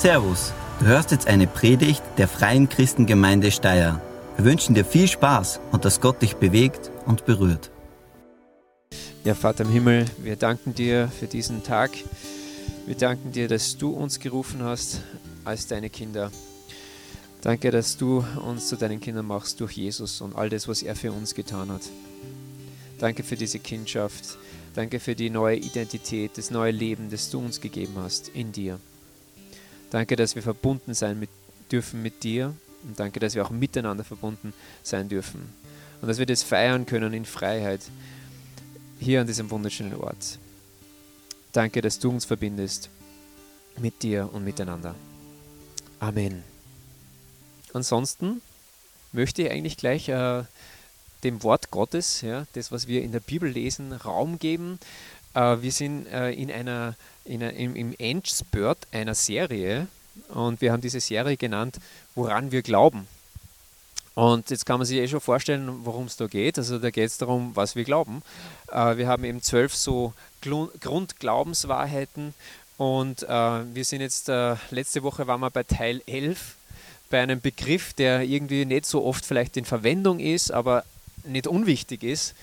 Servus, du hörst jetzt eine Predigt der Freien Christengemeinde Steyr. Wir wünschen dir viel Spaß und dass Gott dich bewegt und berührt. Ja, Vater im Himmel, wir danken dir für diesen Tag. Wir danken dir, dass du uns gerufen hast als deine Kinder. Danke, dass du uns zu deinen Kindern machst durch Jesus und all das, was er für uns getan hat. Danke für diese Kindschaft. Danke für die neue Identität, das neue Leben, das du uns gegeben hast in dir. Danke, dass wir verbunden sein mit, dürfen mit dir und danke, dass wir auch miteinander verbunden sein dürfen und dass wir das feiern können in Freiheit hier an diesem wunderschönen Ort. Danke, dass du uns verbindest mit dir und miteinander. Amen. Ansonsten möchte ich eigentlich gleich äh, dem Wort Gottes, ja, das, was wir in der Bibel lesen, Raum geben. Äh, wir sind äh, in einer, in einer, im, im Endspurt einer Serie und wir haben diese Serie genannt, woran wir glauben. Und jetzt kann man sich eh schon vorstellen, worum es da geht. Also da geht es darum, was wir glauben. Äh, wir haben eben zwölf so Grundglaubenswahrheiten und wir sind jetzt, letzte Woche waren wir bei Teil 11, bei einem Begriff, der irgendwie nicht so oft vielleicht in Verwendung ist, aber nicht unwichtig ist.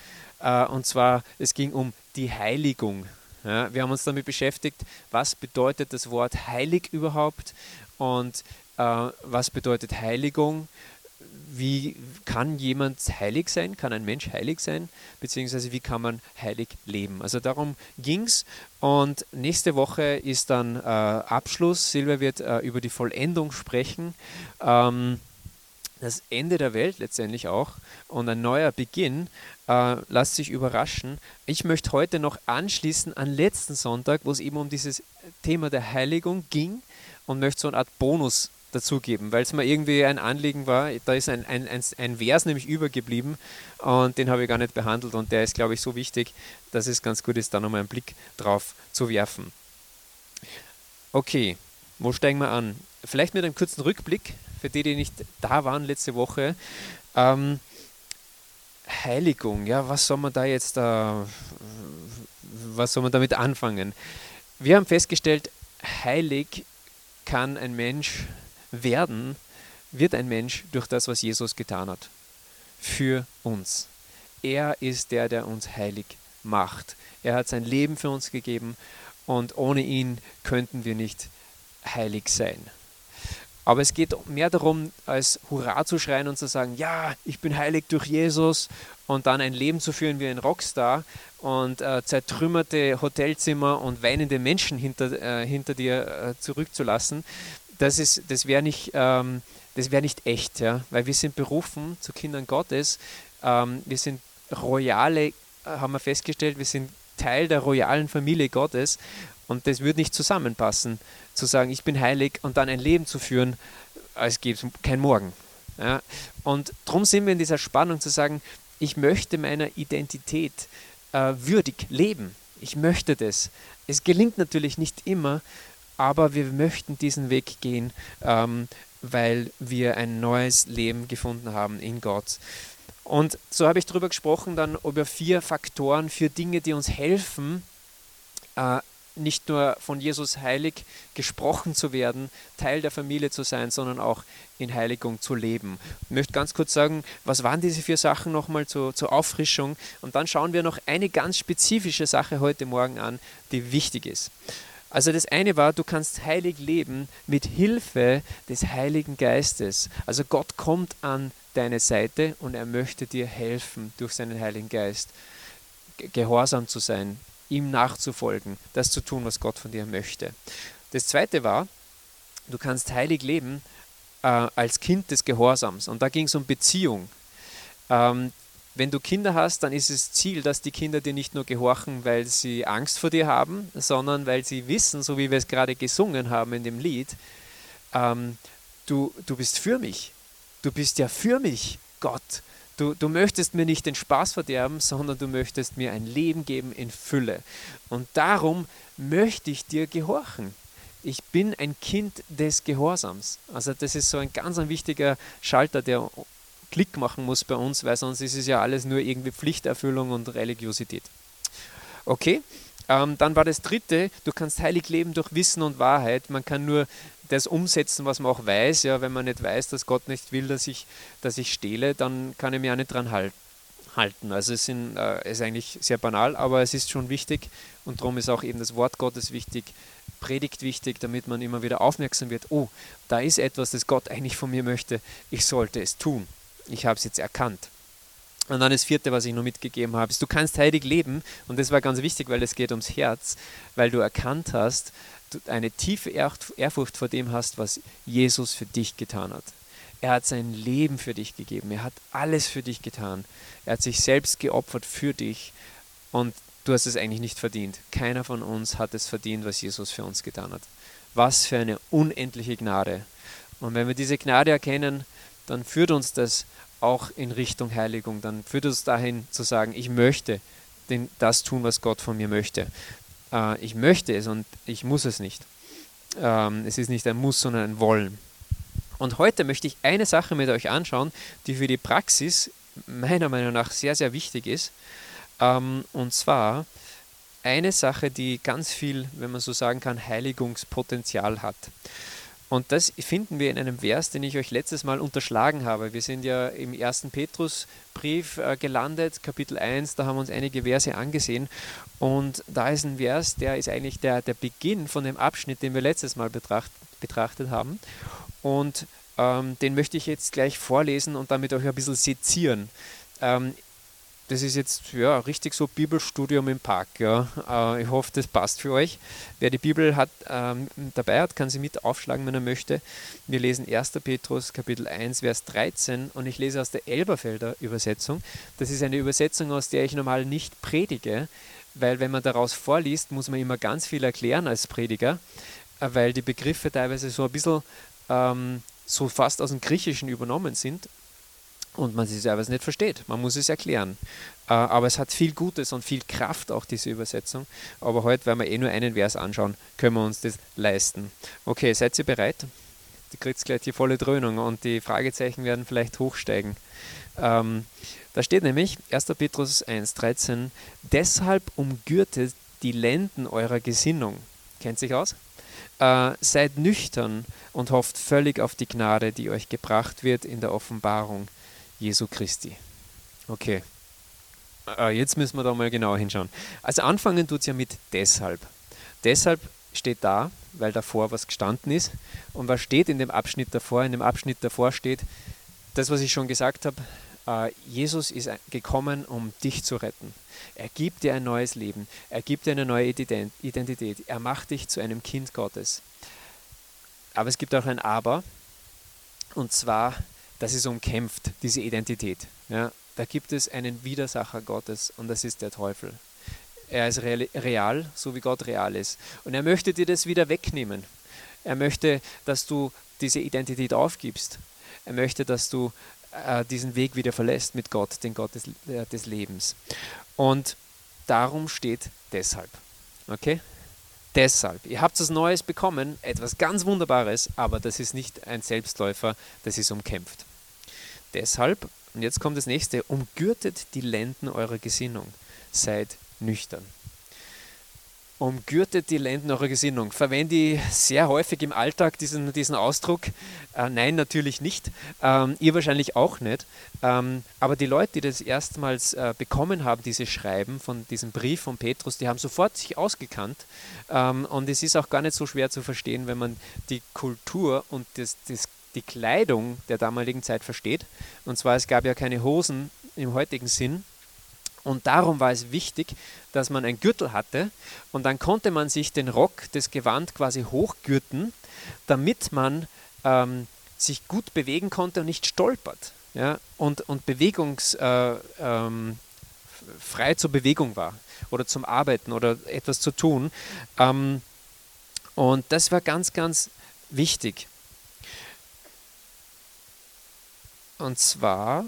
Und zwar, es ging um die Heiligung. Ja, wir haben uns damit beschäftigt, was bedeutet das Wort heilig überhaupt und äh, was bedeutet Heiligung wie kann jemand heilig sein, kann ein Mensch heilig sein, beziehungsweise wie kann man heilig leben. Also darum ging es und nächste Woche ist dann äh, Abschluss. Silvia wird äh, über die Vollendung sprechen. Ähm, das Ende der Welt letztendlich auch und ein neuer Beginn. Äh, lasst sich überraschen. Ich möchte heute noch anschließen an letzten Sonntag, wo es eben um dieses Thema der Heiligung ging und möchte so eine Art Bonus dazugeben, weil es mir irgendwie ein Anliegen war. Da ist ein, ein, ein, ein Vers nämlich übergeblieben und den habe ich gar nicht behandelt und der ist, glaube ich, so wichtig, dass es ganz gut ist, da nochmal einen Blick drauf zu werfen. Okay, wo steigen wir an? Vielleicht mit einem kurzen Rückblick für die, die nicht da waren letzte Woche. Ähm, Heiligung, ja, was soll man da jetzt, äh, was soll man damit anfangen? Wir haben festgestellt, heilig kann ein Mensch werden, wird ein Mensch durch das, was Jesus getan hat. Für uns. Er ist der, der uns heilig macht. Er hat sein Leben für uns gegeben und ohne ihn könnten wir nicht heilig sein. Aber es geht mehr darum, als Hurra zu schreien und zu sagen, ja, ich bin heilig durch Jesus und dann ein Leben zu führen wie ein Rockstar und äh, zertrümmerte Hotelzimmer und weinende Menschen hinter, äh, hinter dir äh, zurückzulassen das, das wäre nicht, ähm, wär nicht echt, ja? weil wir sind berufen zu Kindern Gottes. Ähm, wir sind royale, äh, haben wir festgestellt, wir sind Teil der royalen Familie Gottes und das würde nicht zusammenpassen, zu sagen, ich bin heilig und dann ein Leben zu führen, als gäbe es kein Morgen. Ja? Und darum sind wir in dieser Spannung zu sagen, ich möchte meiner Identität äh, würdig leben. Ich möchte das. Es gelingt natürlich nicht immer, aber wir möchten diesen Weg gehen, ähm, weil wir ein neues Leben gefunden haben in Gott. Und so habe ich darüber gesprochen, dann über vier Faktoren, für Dinge, die uns helfen, äh, nicht nur von Jesus heilig gesprochen zu werden, Teil der Familie zu sein, sondern auch in Heiligung zu leben. Ich möchte ganz kurz sagen, was waren diese vier Sachen nochmal zur, zur Auffrischung? Und dann schauen wir noch eine ganz spezifische Sache heute Morgen an, die wichtig ist. Also das eine war, du kannst heilig leben mit Hilfe des Heiligen Geistes. Also Gott kommt an deine Seite und er möchte dir helfen durch seinen Heiligen Geist, gehorsam zu sein, ihm nachzufolgen, das zu tun, was Gott von dir möchte. Das zweite war, du kannst heilig leben äh, als Kind des Gehorsams. Und da ging es um Beziehung. Ähm, wenn du Kinder hast, dann ist es Ziel, dass die Kinder dir nicht nur gehorchen, weil sie Angst vor dir haben, sondern weil sie wissen, so wie wir es gerade gesungen haben in dem Lied, ähm, du, du bist für mich. Du bist ja für mich, Gott. Du, du möchtest mir nicht den Spaß verderben, sondern du möchtest mir ein Leben geben in Fülle. Und darum möchte ich dir gehorchen. Ich bin ein Kind des Gehorsams. Also das ist so ein ganz ein wichtiger Schalter, der Klick machen muss bei uns, weil sonst ist es ja alles nur irgendwie Pflichterfüllung und Religiosität. Okay, ähm, dann war das dritte, du kannst heilig leben durch Wissen und Wahrheit. Man kann nur das umsetzen, was man auch weiß. Ja, wenn man nicht weiß, dass Gott nicht will, dass ich, dass ich stehle, dann kann ich mich auch nicht dran halten. Also es sind, äh, ist eigentlich sehr banal, aber es ist schon wichtig und darum ist auch eben das Wort Gottes wichtig, Predigt wichtig, damit man immer wieder aufmerksam wird, oh, da ist etwas, das Gott eigentlich von mir möchte, ich sollte es tun. Ich habe es jetzt erkannt. Und dann das vierte, was ich noch mitgegeben habe, ist, du kannst heilig leben. Und das war ganz wichtig, weil es geht ums Herz, weil du erkannt hast, eine tiefe Ehrfurcht vor dem hast, was Jesus für dich getan hat. Er hat sein Leben für dich gegeben. Er hat alles für dich getan. Er hat sich selbst geopfert für dich. Und du hast es eigentlich nicht verdient. Keiner von uns hat es verdient, was Jesus für uns getan hat. Was für eine unendliche Gnade. Und wenn wir diese Gnade erkennen, dann führt uns das auch in Richtung Heiligung. Dann führt uns dahin zu sagen, ich möchte das tun, was Gott von mir möchte. Äh, ich möchte es und ich muss es nicht. Ähm, es ist nicht ein Muss, sondern ein Wollen. Und heute möchte ich eine Sache mit euch anschauen, die für die Praxis meiner Meinung nach sehr, sehr wichtig ist. Ähm, und zwar eine Sache, die ganz viel, wenn man so sagen kann, Heiligungspotenzial hat. Und das finden wir in einem Vers, den ich euch letztes Mal unterschlagen habe. Wir sind ja im ersten Petrusbrief äh, gelandet, Kapitel 1, da haben wir uns einige Verse angesehen. Und da ist ein Vers, der ist eigentlich der, der Beginn von dem Abschnitt, den wir letztes Mal betracht, betrachtet haben. Und ähm, den möchte ich jetzt gleich vorlesen und damit euch ein bisschen sezieren. Ähm, das ist jetzt ja, richtig so Bibelstudium im Park. Ja. Äh, ich hoffe, das passt für euch. Wer die Bibel hat, ähm, dabei hat, kann sie mit aufschlagen, wenn er möchte. Wir lesen 1. Petrus Kapitel 1, Vers 13 und ich lese aus der Elberfelder Übersetzung. Das ist eine Übersetzung, aus der ich normal nicht predige, weil wenn man daraus vorliest, muss man immer ganz viel erklären als Prediger, äh, weil die Begriffe teilweise so ein bisschen ähm, so fast aus dem Griechischen übernommen sind und man sie selber nicht versteht. Man muss es erklären. Äh, aber es hat viel Gutes und viel Kraft, auch diese Übersetzung. Aber heute, weil wir eh nur einen Vers anschauen, können wir uns das leisten. Okay, seid ihr bereit? Du kriegst gleich die volle Dröhnung und die Fragezeichen werden vielleicht hochsteigen. Ähm, da steht nämlich 1. Petrus 1,13: Deshalb umgürtet die Lenden eurer Gesinnung. Kennt sich aus? Äh, seid nüchtern und hofft völlig auf die Gnade, die euch gebracht wird in der Offenbarung Jesu Christi. Okay, äh, jetzt müssen wir da mal genauer hinschauen. Also anfangen tut es ja mit deshalb. Deshalb steht da, weil davor was gestanden ist. Und was steht in dem Abschnitt davor? In dem Abschnitt davor steht, das, was ich schon gesagt habe, äh, Jesus ist gekommen, um dich zu retten. Er gibt dir ein neues Leben. Er gibt dir eine neue Identität. Er macht dich zu einem Kind Gottes. Aber es gibt auch ein Aber. Und zwar, das ist umkämpft, diese Identität. Ja, da gibt es einen Widersacher Gottes und das ist der Teufel. Er ist real, so wie Gott real ist. Und er möchte dir das wieder wegnehmen. Er möchte, dass du diese Identität aufgibst. Er möchte, dass du äh, diesen Weg wieder verlässt mit Gott, den Gott des, äh, des Lebens. Und darum steht deshalb. Okay? Deshalb. Ihr habt was Neues bekommen, etwas ganz Wunderbares, aber das ist nicht ein Selbstläufer, das ist umkämpft. Deshalb, und jetzt kommt das nächste, umgürtet die Lenden eurer Gesinnung. Seid nüchtern umgürtet die Lenden eurer Gesinnung. Verwende ich sehr häufig im Alltag diesen, diesen Ausdruck. Äh, nein, natürlich nicht. Ähm, ihr wahrscheinlich auch nicht. Ähm, aber die Leute, die das erstmals äh, bekommen haben, dieses Schreiben von diesem Brief von Petrus, die haben sofort sich ausgekannt. Ähm, und es ist auch gar nicht so schwer zu verstehen, wenn man die Kultur und das, das, die Kleidung der damaligen Zeit versteht. Und zwar, es gab ja keine Hosen im heutigen Sinn, und darum war es wichtig, dass man einen Gürtel hatte und dann konnte man sich den Rock, das Gewand quasi hochgürten, damit man ähm, sich gut bewegen konnte und nicht stolpert ja, und, und bewegungsfrei äh, ähm, zur Bewegung war oder zum Arbeiten oder etwas zu tun. Ähm, und das war ganz, ganz wichtig. Und zwar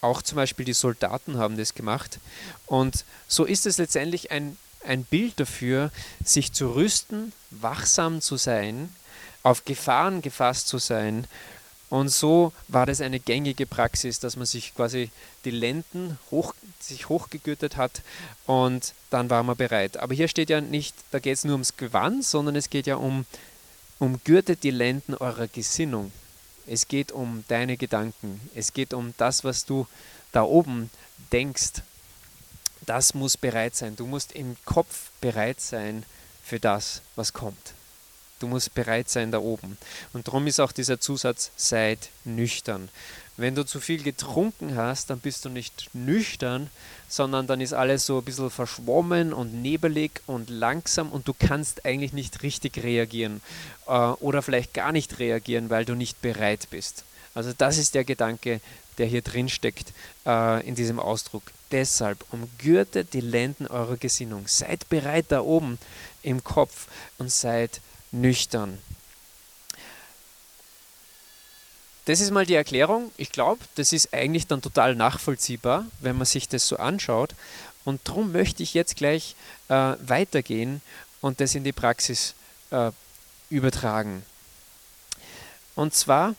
auch zum Beispiel die Soldaten haben das gemacht. Und so ist es letztendlich ein, ein Bild dafür, sich zu rüsten, wachsam zu sein, auf Gefahren gefasst zu sein. Und so war das eine gängige Praxis, dass man sich quasi die Lenden hoch, sich hochgegürtet hat und dann war man bereit. Aber hier steht ja nicht, da geht es nur ums Gewand, sondern es geht ja um umgürtet die Lenden eurer Gesinnung. Es geht um deine Gedanken. Es geht um das, was du da oben denkst. Das muss bereit sein. Du musst im Kopf bereit sein für das, was kommt. Du musst bereit sein da oben. Und darum ist auch dieser Zusatz, seid nüchtern. Wenn du zu viel getrunken hast, dann bist du nicht nüchtern, sondern dann ist alles so ein bisschen verschwommen und nebelig und langsam und du kannst eigentlich nicht richtig reagieren äh, oder vielleicht gar nicht reagieren, weil du nicht bereit bist. Also das ist der Gedanke, der hier drin steckt äh, in diesem Ausdruck. Deshalb umgürtet die Lenden eurer Gesinnung. Seid bereit da oben im Kopf und seid nüchtern. Das ist mal die Erklärung. Ich glaube, das ist eigentlich dann total nachvollziehbar, wenn man sich das so anschaut. Und darum möchte ich jetzt gleich äh, weitergehen und das in die Praxis äh, übertragen. Und zwar,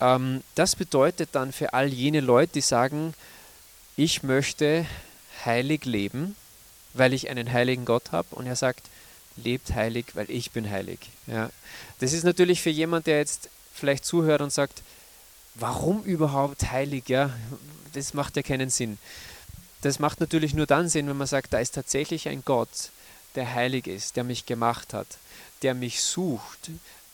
ähm, das bedeutet dann für all jene Leute, die sagen, ich möchte heilig leben, weil ich einen heiligen Gott habe. Und er sagt, lebt heilig, weil ich bin heilig. Ja. Das ist natürlich für jemand, der jetzt vielleicht zuhört und sagt, warum überhaupt heilig? Ja, das macht ja keinen Sinn. Das macht natürlich nur dann Sinn, wenn man sagt, da ist tatsächlich ein Gott, der heilig ist, der mich gemacht hat, der mich sucht,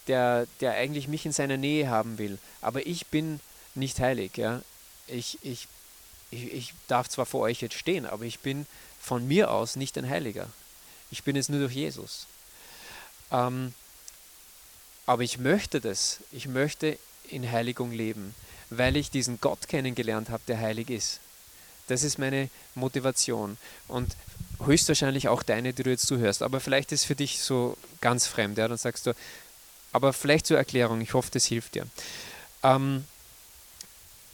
der, der eigentlich mich in seiner Nähe haben will. Aber ich bin nicht heilig. Ja? Ich, ich, ich, ich darf zwar vor euch jetzt stehen, aber ich bin von mir aus nicht ein Heiliger. Ich bin es nur durch Jesus. Ähm, aber ich möchte das. Ich möchte in Heiligung leben, weil ich diesen Gott kennengelernt habe, der heilig ist. Das ist meine Motivation und höchstwahrscheinlich auch deine, die du jetzt zuhörst. Aber vielleicht ist es für dich so ganz fremd. Ja? Dann sagst du, aber vielleicht zur Erklärung, ich hoffe, das hilft dir. Ähm,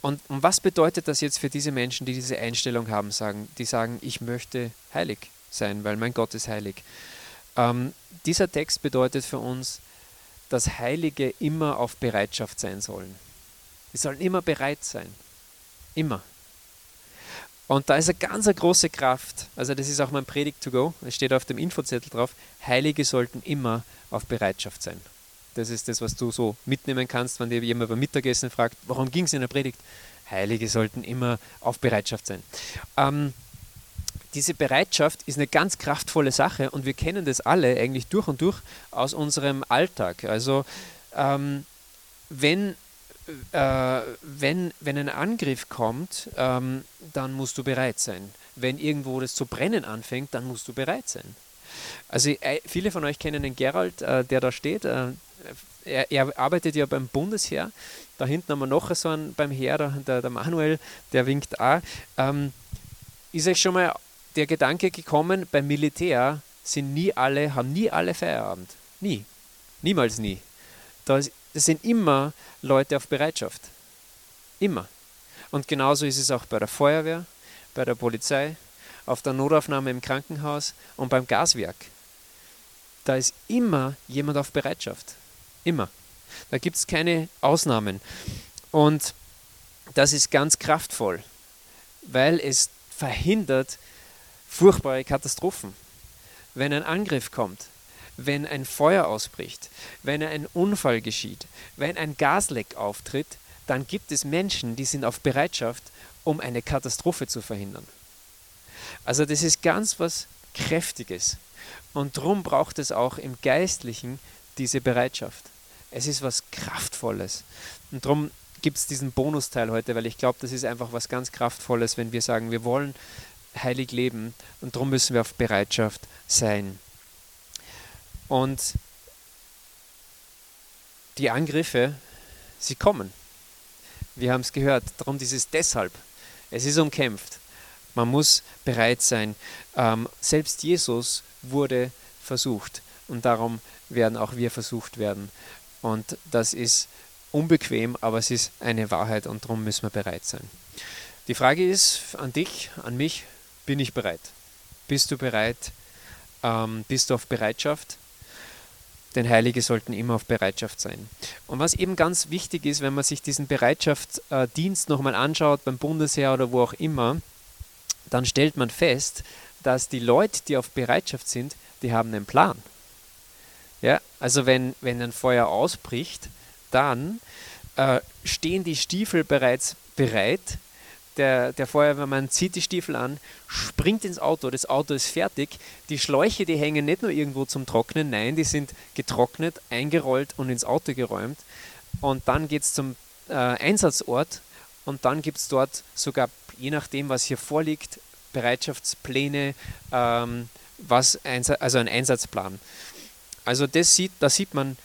und, und was bedeutet das jetzt für diese Menschen, die diese Einstellung haben, sagen, die sagen, ich möchte heilig sein, weil mein Gott ist heilig? Ähm, dieser Text bedeutet für uns, dass Heilige immer auf Bereitschaft sein sollen. Sie sollen immer bereit sein. Immer. Und da ist eine ganz eine große Kraft. Also das ist auch mein Predigt to go. Es steht auf dem Infozettel drauf. Heilige sollten immer auf Bereitschaft sein. Das ist das, was du so mitnehmen kannst, wenn dir jemand beim Mittagessen fragt, warum ging es in der Predigt? Heilige sollten immer auf Bereitschaft sein. Ähm, diese Bereitschaft ist eine ganz kraftvolle Sache und wir kennen das alle eigentlich durch und durch aus unserem Alltag. Also ähm, wenn, äh, wenn, wenn ein Angriff kommt, ähm, dann musst du bereit sein. Wenn irgendwo das zu brennen anfängt, dann musst du bereit sein. Also äh, viele von euch kennen den Gerald, äh, der da steht. Äh, er, er, arbeitet ja beim Bundesheer. Da hinten haben wir noch so einen beim Heer, der, der Manuel, der winkt auch. Ähm, ist euch schon mal der Gedanke gekommen, beim Militär sind nie alle, haben nie alle Feierabend. Nie. Niemals nie. Da sind immer Leute auf Bereitschaft. Immer. Und genauso ist es auch bei der Feuerwehr, bei der Polizei, auf der Notaufnahme im Krankenhaus und beim Gaswerk. Da ist immer jemand auf Bereitschaft. Immer. Da gibt es keine Ausnahmen. Und das ist ganz kraftvoll, weil es verhindert, furchtbare Katastrophen. Wenn ein Angriff kommt, wenn ein Feuer ausbricht, wenn ein Unfall geschieht, wenn ein Gasleck auftritt, dann gibt es Menschen, die sind auf Bereitschaft, um eine Katastrophe zu verhindern. Also das ist ganz was Kräftiges. Und darum braucht es auch im Geistlichen diese Bereitschaft. Es ist was Kraftvolles. Und darum gibt es diesen Bonusteil heute, weil ich glaube, das ist einfach was ganz Kraftvolles, wenn wir sagen, wir wollen heilig leben und darum müssen wir auf Bereitschaft sein. Und die Angriffe, sie kommen. Wir haben es gehört, darum dieses deshalb. Es ist umkämpft. Man muss bereit sein. Ähm, selbst Jesus wurde versucht und darum werden auch wir versucht werden. Und das ist unbequem, aber es ist eine Wahrheit und darum müssen wir bereit sein. Die Frage ist an dich, an mich, bin ich bereit? Bist du bereit? Ähm, bist du auf Bereitschaft? Denn Heilige sollten immer auf Bereitschaft sein. Und was eben ganz wichtig ist, wenn man sich diesen Bereitschaftsdienst nochmal anschaut, beim Bundesheer oder wo auch immer, dann stellt man fest, dass die Leute, die auf Bereitschaft sind, die haben einen Plan. Ja, also wenn, wenn ein Feuer ausbricht, dann äh, stehen die Stiefel bereits bereit. Der, der Feuerwehrmann zieht die Stiefel an, springt ins Auto, das Auto ist fertig. Die Schläuche, die hängen nicht nur irgendwo zum Trocknen, nein, die sind getrocknet, eingerollt und ins Auto geräumt. Und dann geht es zum äh, Einsatzort und dann gibt es dort sogar, je nachdem, was hier vorliegt, Bereitschaftspläne, ähm, was also ein Einsatzplan. Also das sieht, da sieht man,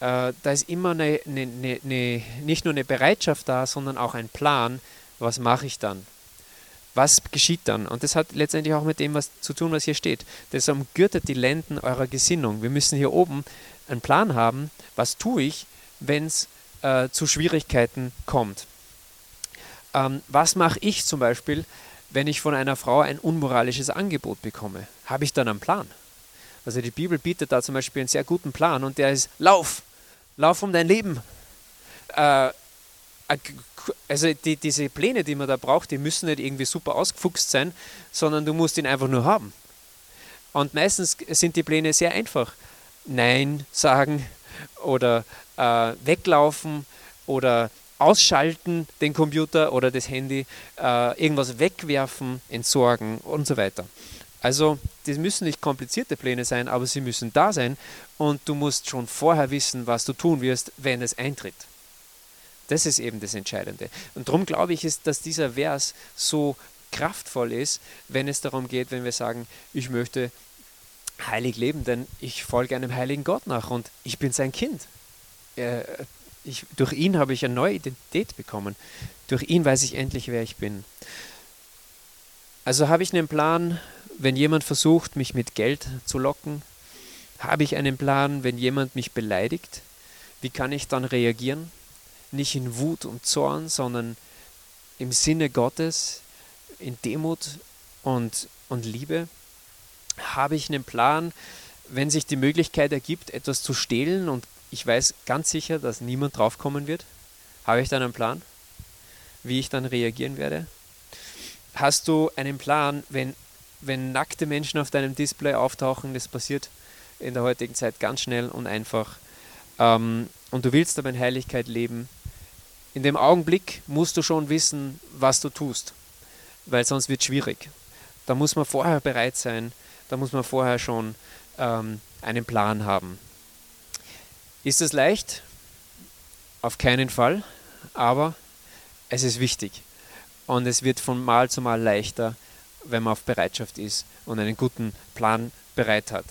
äh, da ist immer eine, eine, eine, nicht nur eine Bereitschaft da, sondern auch ein Plan, was mache ich dann? Was geschieht dann? Und das hat letztendlich auch mit dem was zu tun, was hier steht. Das umgürtet die Lenden eurer Gesinnung. Wir müssen hier oben einen Plan haben, was tue ich, wenn es äh, zu Schwierigkeiten kommt. Ähm, was mache ich zum Beispiel, wenn ich von einer Frau ein unmoralisches Angebot bekomme? Habe ich dann einen Plan? Also die Bibel bietet da zum Beispiel einen sehr guten Plan und der ist, lauf, lauf um dein Leben. Äh, also die, diese Pläne, die man da braucht, die müssen nicht irgendwie super ausgefuchst sein, sondern du musst ihn einfach nur haben. Und meistens sind die Pläne sehr einfach. Nein sagen oder äh, weglaufen oder ausschalten den Computer oder das Handy, äh, irgendwas wegwerfen, entsorgen und so weiter. Also das müssen nicht komplizierte Pläne sein, aber sie müssen da sein und du musst schon vorher wissen, was du tun wirst, wenn es eintritt. Das ist eben das Entscheidende. Und darum glaube ich, ist, dass dieser Vers so kraftvoll ist, wenn es darum geht, wenn wir sagen, ich möchte heilig leben, denn ich folge einem heiligen Gott nach und ich bin sein Kind. Äh, ich, durch ihn habe ich eine neue Identität bekommen. Durch ihn weiß ich endlich, wer ich bin. Also habe ich einen Plan, wenn jemand versucht, mich mit Geld zu locken? Habe ich einen Plan, wenn jemand mich beleidigt? Wie kann ich dann reagieren? Nicht in Wut und Zorn, sondern im Sinne Gottes, in Demut und, und Liebe? Habe ich einen Plan, wenn sich die Möglichkeit ergibt, etwas zu stehlen und ich weiß ganz sicher, dass niemand draufkommen wird? Habe ich dann einen Plan, wie ich dann reagieren werde? Hast du einen Plan, wenn wenn nackte Menschen auf deinem Display auftauchen, das passiert in der heutigen Zeit ganz schnell und einfach, ähm, und du willst aber in Heiligkeit leben, in dem Augenblick musst du schon wissen, was du tust, weil sonst wird es schwierig. Da muss man vorher bereit sein, da muss man vorher schon ähm, einen Plan haben. Ist es leicht? Auf keinen Fall, aber es ist wichtig. Und es wird von Mal zu Mal leichter, wenn man auf Bereitschaft ist und einen guten Plan bereit hat.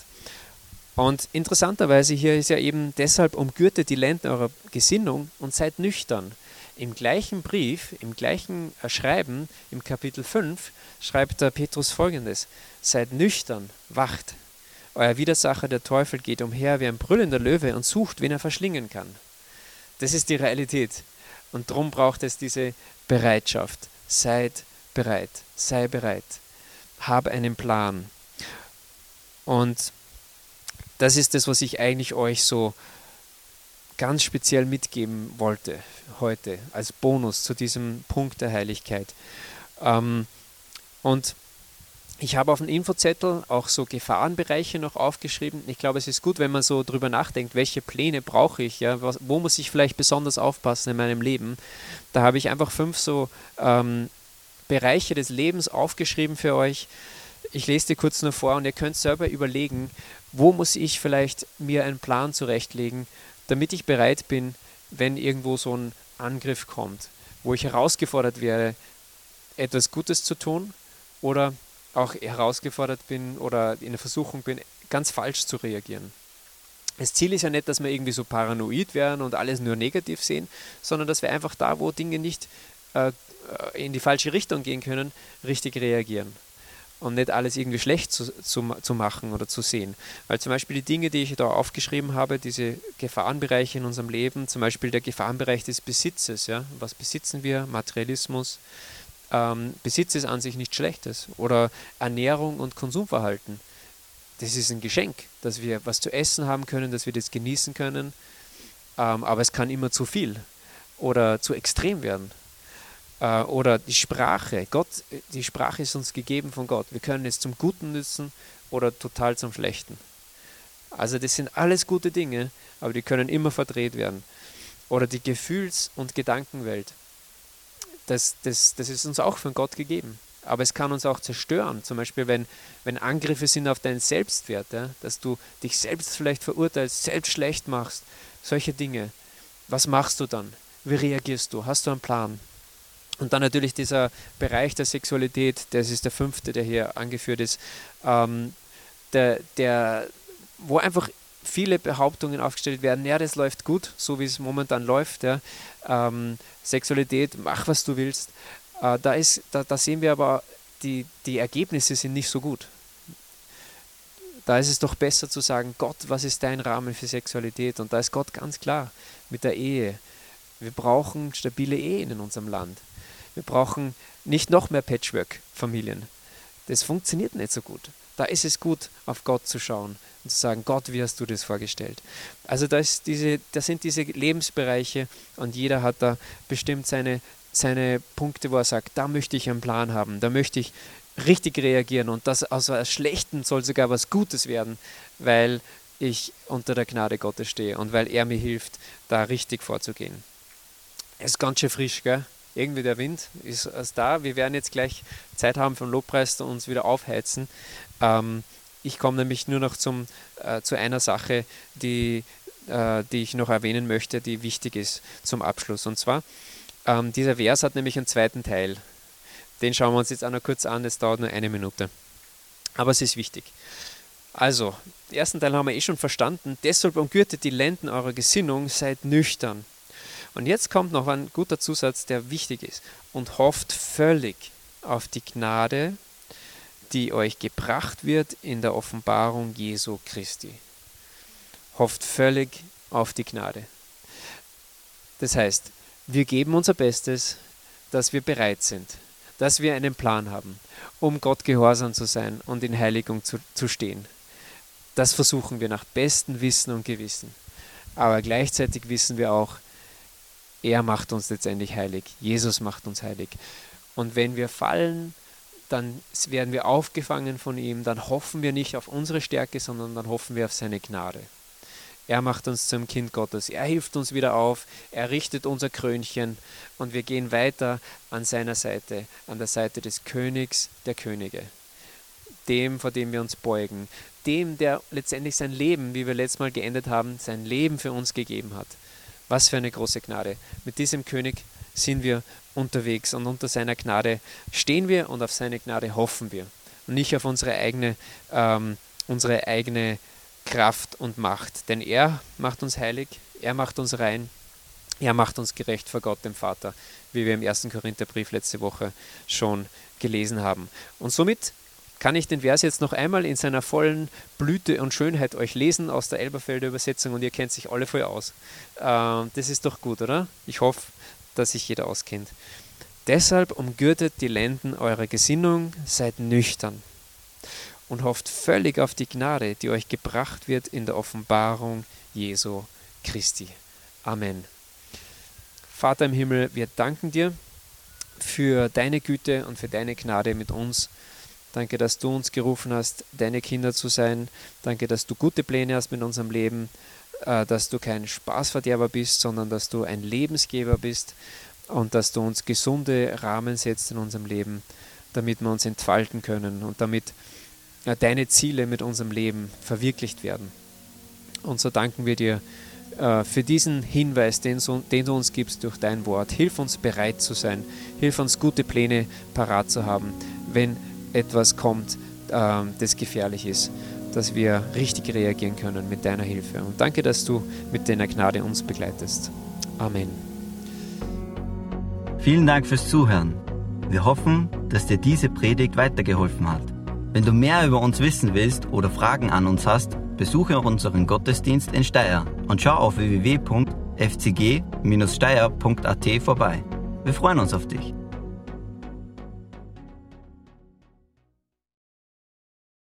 Und interessanterweise hier ist ja eben deshalb umgürtet die Lenden eurer Gesinnung und seid nüchtern. Im gleichen Brief, im gleichen Schreiben, im Kapitel 5, schreibt der Petrus folgendes: Seid nüchtern, wacht. Euer Widersacher, der Teufel, geht umher wie ein brüllender Löwe und sucht, wen er verschlingen kann. Das ist die Realität. Und darum braucht es diese Bereitschaft. Seid bereit, sei bereit habe einen Plan. Und das ist das, was ich eigentlich euch so ganz speziell mitgeben wollte heute als Bonus zu diesem Punkt der Heiligkeit. Ähm, und ich habe auf dem Infozettel auch so Gefahrenbereiche noch aufgeschrieben. Ich glaube, es ist gut, wenn man so drüber nachdenkt, welche Pläne brauche ich, ja, was, wo muss ich vielleicht besonders aufpassen in meinem Leben. Da habe ich einfach fünf so ähm, Bereiche des Lebens aufgeschrieben für euch. Ich lese dir kurz nur vor und ihr könnt selber überlegen, wo muss ich vielleicht mir einen Plan zurechtlegen, damit ich bereit bin, wenn irgendwo so ein Angriff kommt, wo ich herausgefordert wäre, etwas Gutes zu tun oder auch herausgefordert bin oder in der Versuchung bin, ganz falsch zu reagieren. Das Ziel ist ja nicht, dass wir irgendwie so paranoid werden und alles nur negativ sehen, sondern dass wir einfach da, wo Dinge nicht äh, in die falsche Richtung gehen können, richtig reagieren. Und nicht alles irgendwie schlecht zu, zu, zu machen oder zu sehen. Weil zum Beispiel die Dinge, die ich da aufgeschrieben habe, diese Gefahrenbereiche in unserem Leben, zum Beispiel der Gefahrenbereich des Besitzes, ja, was besitzen wir? Materialismus. Ähm, Besitz ist an sich nichts Schlechtes. Oder Ernährung und Konsumverhalten. Das ist ein Geschenk, dass wir was zu essen haben können, dass wir das genießen können. Ähm, aber es kann immer zu viel oder zu extrem werden. Äh, oder die Sprache. Gott, die Sprache ist uns gegeben von Gott. Wir können es zum Guten nützen oder total zum Schlechten. Also das sind alles gute Dinge, aber die können immer verdreht werden. Oder die Gefühls- und Gedankenwelt. Das, das, das ist uns auch von Gott gegeben. Aber es kann uns auch zerstören. Zum Beispiel, wenn, wenn Angriffe sind auf deinen Selbstwert, ja, dass du dich selbst vielleicht verurteilst, selbst schlecht machst. Solche Dinge. Was machst du dann? Wie reagierst du? Hast du einen Plan? Und dann natürlich dieser Bereich der Sexualität, das ist der fünfte, der hier angeführt ist, ähm, der, der, wo einfach viele Behauptungen aufgestellt werden, ja, das läuft gut, so wie es momentan läuft. Ja. Ähm, Sexualität, mach was du willst. Äh, da, ist, da, da sehen wir aber, die, die Ergebnisse sind nicht so gut. Da ist es doch besser zu sagen, Gott, was ist dein Rahmen für Sexualität? Und da ist Gott ganz klar mit der Ehe. Wir brauchen stabile Ehen in unserem Land. Wir brauchen nicht noch mehr Patchwork-Familien. Das funktioniert nicht so gut. Da ist es gut, auf Gott zu schauen und zu sagen, Gott, wie hast du das vorgestellt? Also da diese, das sind diese Lebensbereiche und jeder hat da bestimmt seine, seine Punkte, wo er sagt, da möchte ich einen Plan haben, da möchte ich richtig reagieren und das aus was Schlechten soll sogar was Gutes werden, weil ich unter der Gnade Gottes stehe und weil er mir hilft, da richtig vorzugehen. Es ist ganz schön frisch, gell? Irgendwie der Wind ist, ist da. Wir werden jetzt gleich Zeit haben vom Lobpreis und uns wieder aufheizen. Ähm, ich komme nämlich nur noch zum, äh, zu einer Sache, die, äh, die ich noch erwähnen möchte, die wichtig ist zum Abschluss. Und zwar, ähm, dieser Vers hat nämlich einen zweiten Teil. Den schauen wir uns jetzt auch noch kurz an, es dauert nur eine Minute. Aber es ist wichtig. Also, den ersten Teil haben wir eh schon verstanden. Deshalb umgürtet die Lenden eurer Gesinnung, seid nüchtern. Und jetzt kommt noch ein guter Zusatz, der wichtig ist. Und hofft völlig auf die Gnade, die euch gebracht wird in der Offenbarung Jesu Christi. Hofft völlig auf die Gnade. Das heißt, wir geben unser Bestes, dass wir bereit sind, dass wir einen Plan haben, um Gott gehorsam zu sein und in Heiligung zu, zu stehen. Das versuchen wir nach bestem Wissen und Gewissen. Aber gleichzeitig wissen wir auch, er macht uns letztendlich heilig. Jesus macht uns heilig. Und wenn wir fallen, dann werden wir aufgefangen von ihm, dann hoffen wir nicht auf unsere Stärke, sondern dann hoffen wir auf seine Gnade. Er macht uns zum Kind Gottes. Er hilft uns wieder auf. Er richtet unser Krönchen und wir gehen weiter an seiner Seite, an der Seite des Königs der Könige. Dem, vor dem wir uns beugen. Dem, der letztendlich sein Leben, wie wir letztes Mal geendet haben, sein Leben für uns gegeben hat. Was für eine große Gnade. Mit diesem König sind wir unterwegs und unter seiner Gnade stehen wir und auf seine Gnade hoffen wir. Und nicht auf unsere eigene, ähm, unsere eigene Kraft und Macht. Denn er macht uns heilig, er macht uns rein, er macht uns gerecht vor Gott, dem Vater, wie wir im 1. Korintherbrief letzte Woche schon gelesen haben. Und somit kann ich den Vers jetzt noch einmal in seiner vollen Blüte und Schönheit euch lesen aus der Elberfelder Übersetzung und ihr kennt sich alle voll aus. Ähm, das ist doch gut, oder? Ich hoffe, dass sich jeder auskennt. Deshalb umgürtet die Lenden eurer Gesinnung, seid nüchtern und hofft völlig auf die Gnade, die euch gebracht wird in der Offenbarung Jesu Christi. Amen. Vater im Himmel, wir danken dir für deine Güte und für deine Gnade mit uns. Danke, dass du uns gerufen hast, deine Kinder zu sein. Danke, dass du gute Pläne hast mit unserem Leben, äh, dass du kein Spaßverderber bist, sondern dass du ein Lebensgeber bist und dass du uns gesunde Rahmen setzt in unserem Leben, damit wir uns entfalten können und damit deine Ziele mit unserem Leben verwirklicht werden. Und so danken wir dir äh, für diesen Hinweis, den, den, du uns gibst durch dein Wort. Hilf uns bereit zu sein. Hilf uns gute Pläne parat zu haben, wenn etwas kommt, äh, das gefährlich ist, dass wir richtig reagieren können mit deiner Hilfe. Und danke, dass du mit deiner Gnade uns begleitest. Amen. Vielen Dank fürs Zuhören. Wir hoffen, dass dir diese Predigt weitergeholfen hat. Wenn du mehr über uns wissen willst oder Fragen an uns hast, besuche unseren Gottesdienst in Steyr und schau auf www.fcg-steyr.at vorbei. Wir freuen uns auf dich.